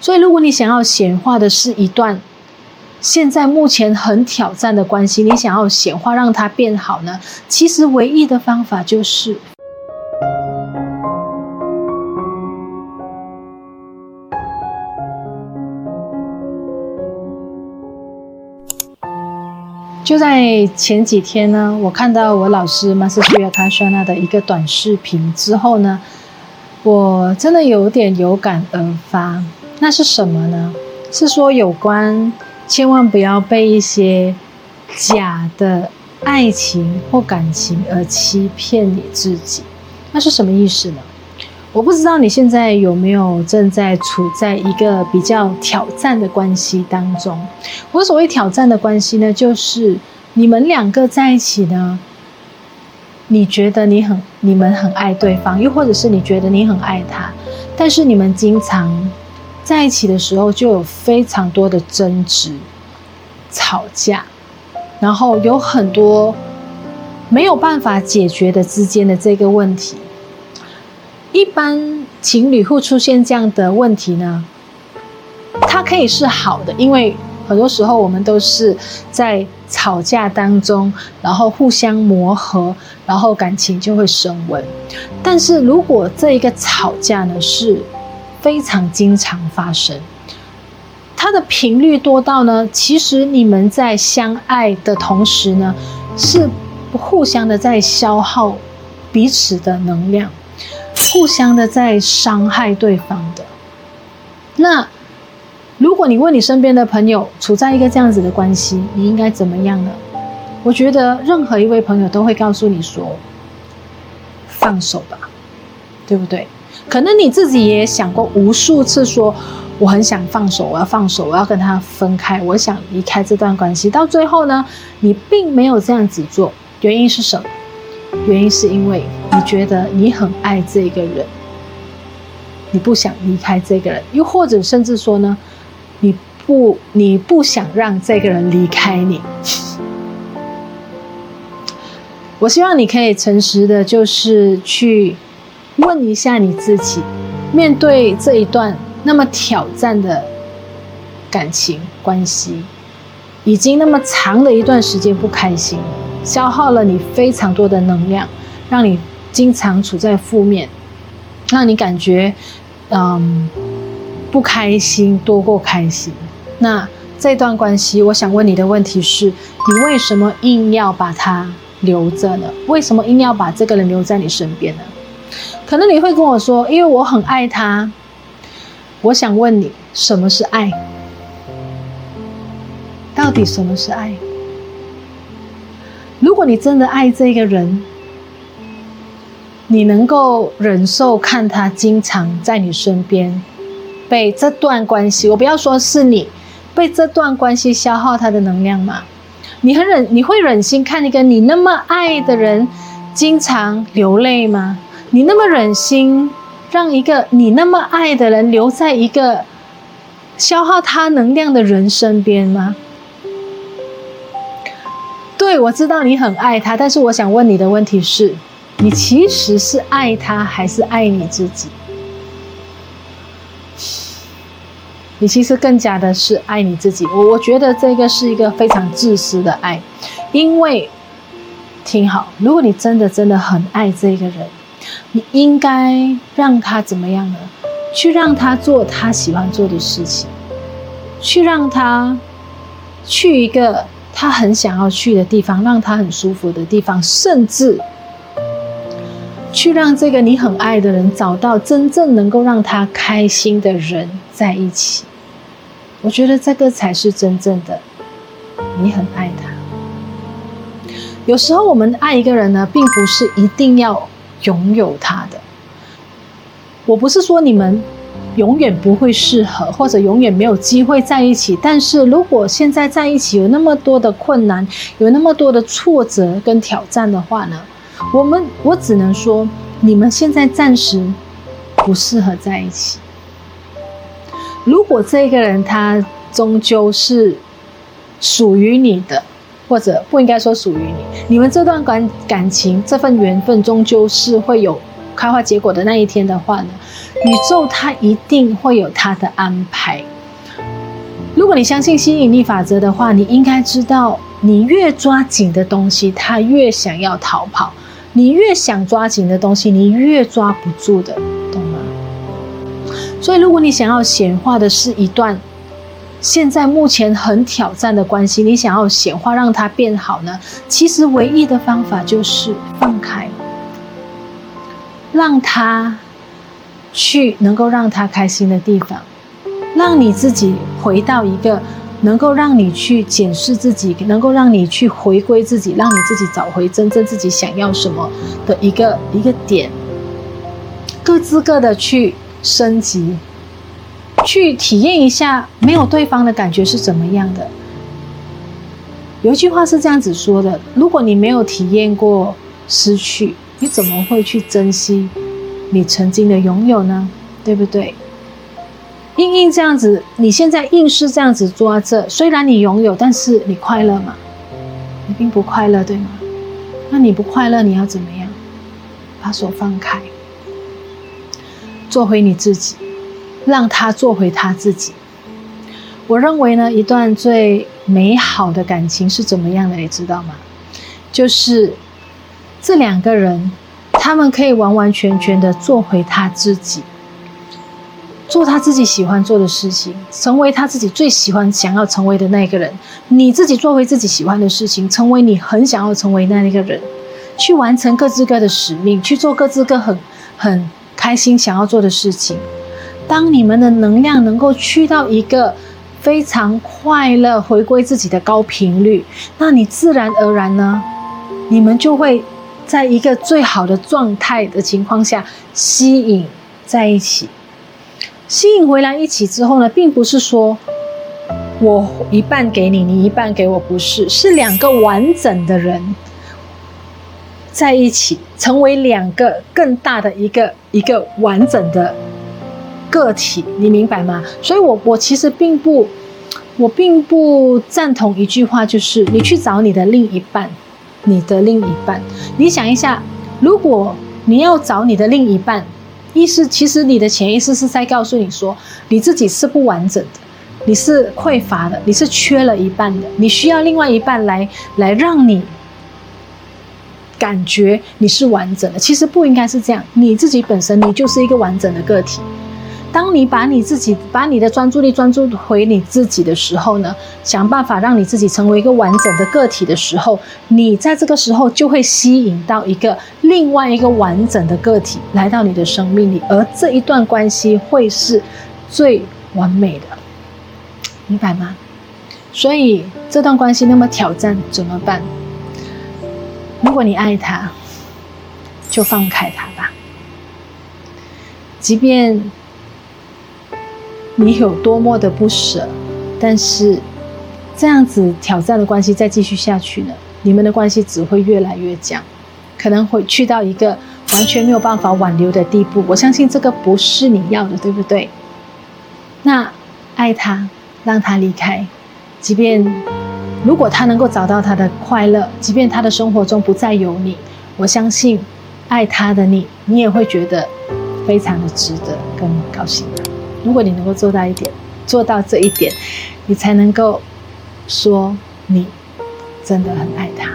所以，如果你想要显化的是一段现在目前很挑战的关系，你想要显化让它变好呢？其实唯一的方法就是。就在前几天呢，我看到我老师马斯苏亚卡莎娜的一个短视频之后呢，我真的有点有感而发。那是什么呢？是说有关千万不要被一些假的爱情或感情而欺骗你自己。那是什么意思呢？我不知道你现在有没有正在处在一个比较挑战的关系当中。我所谓挑战的关系呢，就是你们两个在一起呢，你觉得你很、你们很爱对方，又或者是你觉得你很爱他，但是你们经常在一起的时候就有非常多的争执、吵架，然后有很多没有办法解决的之间的这个问题。一般情侣会出现这样的问题呢，它可以是好的，因为很多时候我们都是在吵架当中，然后互相磨合，然后感情就会升温。但是如果这一个吵架呢是非常经常发生，它的频率多到呢，其实你们在相爱的同时呢，是互相的在消耗彼此的能量。互相的在伤害对方的。那如果你问你身边的朋友处在一个这样子的关系，你应该怎么样呢？我觉得任何一位朋友都会告诉你说：放手吧，对不对？可能你自己也想过无数次说，我很想放手，我要放手，我要跟他分开，我想离开这段关系。到最后呢，你并没有这样子做，原因是什么？原因是因为你觉得你很爱这个人，你不想离开这个人，又或者甚至说呢，你不你不想让这个人离开你。我希望你可以诚实的，就是去问一下你自己，面对这一段那么挑战的感情关系，已经那么长的一段时间不开心。消耗了你非常多的能量，让你经常处在负面，让你感觉嗯不开心多过开心。那这段关系，我想问你的问题是：你为什么硬要把它留着呢？为什么硬要把这个人留在你身边呢？可能你会跟我说：因为我很爱他。我想问你，什么是爱？到底什么是爱？如果你真的爱这个人，你能够忍受看他经常在你身边，被这段关系，我不要说是你，被这段关系消耗他的能量吗？你很忍，你会忍心看一个你那么爱的人经常流泪吗？你那么忍心让一个你那么爱的人留在一个消耗他能量的人身边吗？对，我知道你很爱他，但是我想问你的问题是：你其实是爱他，还是爱你自己？你其实更加的是爱你自己。我我觉得这个是一个非常自私的爱，因为听好，如果你真的真的很爱这个人，你应该让他怎么样呢？去让他做他喜欢做的事情，去让他去一个。他很想要去的地方，让他很舒服的地方，甚至去让这个你很爱的人找到真正能够让他开心的人在一起。我觉得这个才是真正的你很爱他。有时候我们爱一个人呢，并不是一定要拥有他的。我不是说你们。永远不会适合，或者永远没有机会在一起。但是如果现在在一起有那么多的困难，有那么多的挫折跟挑战的话呢，我们我只能说，你们现在暂时不适合在一起。如果这个人他终究是属于你的，或者不应该说属于你，你们这段感感情这份缘分终究是会有开花结果的那一天的话呢，宇宙它一定会有它的安排。如果你相信吸引力法则的话，你应该知道，你越抓紧的东西，它越想要逃跑；你越想抓紧的东西，你越抓不住的，懂吗？所以，如果你想要显化的是一段现在目前很挑战的关系，你想要显化让它变好呢？其实唯一的方法就是放开，让他去能够让他开心的地方。让你自己回到一个能够让你去检视自己，能够让你去回归自己，让你自己找回真正自己想要什么的一个一个点，各自各的去升级，去体验一下没有对方的感觉是怎么样的。有一句话是这样子说的：如果你没有体验过失去，你怎么会去珍惜你曾经的拥有呢？对不对？硬硬这样子，你现在硬是这样子抓着，虽然你拥有，但是你快乐吗？你并不快乐，对吗？那你不快乐，你要怎么样？把手放开，做回你自己，让他做回他自己。我认为呢，一段最美好的感情是怎么样的？你知道吗？就是这两个人，他们可以完完全全的做回他自己。做他自己喜欢做的事情，成为他自己最喜欢、想要成为的那个人。你自己做回自己喜欢的事情，成为你很想要成为那一个人，去完成各自各的使命，去做各自各很很开心想要做的事情。当你们的能量能够去到一个非常快乐、回归自己的高频率，那你自然而然呢，你们就会在一个最好的状态的情况下吸引在一起。吸引回来一起之后呢，并不是说我一半给你，你一半给我，不是，是两个完整的人在一起，成为两个更大的一个一个完整的个体，你明白吗？所以我，我其实并不，我并不赞同一句话，就是你去找你的另一半，你的另一半，你想一下，如果你要找你的另一半。意思其实你的潜意识是在告诉你说，你自己是不完整的，你是匮乏的，你是缺了一半的，你需要另外一半来来让你感觉你是完整的。其实不应该是这样，你自己本身你就是一个完整的个体。当你把你自己把你的专注力专注回你自己的时候呢，想办法让你自己成为一个完整的个体的时候，你在这个时候就会吸引到一个另外一个完整的个体来到你的生命里，而这一段关系会是最完美的，明白吗？所以这段关系那么挑战怎么办？如果你爱他，就放开他吧，即便。你有多么的不舍，但是这样子挑战的关系再继续下去呢？你们的关系只会越来越僵，可能会去到一个完全没有办法挽留的地步。我相信这个不是你要的，对不对？那爱他，让他离开，即便如果他能够找到他的快乐，即便他的生活中不再有你，我相信爱他的你，你也会觉得非常的值得跟高兴。如果你能够做到一点，做到这一点，你才能够说你真的很爱他。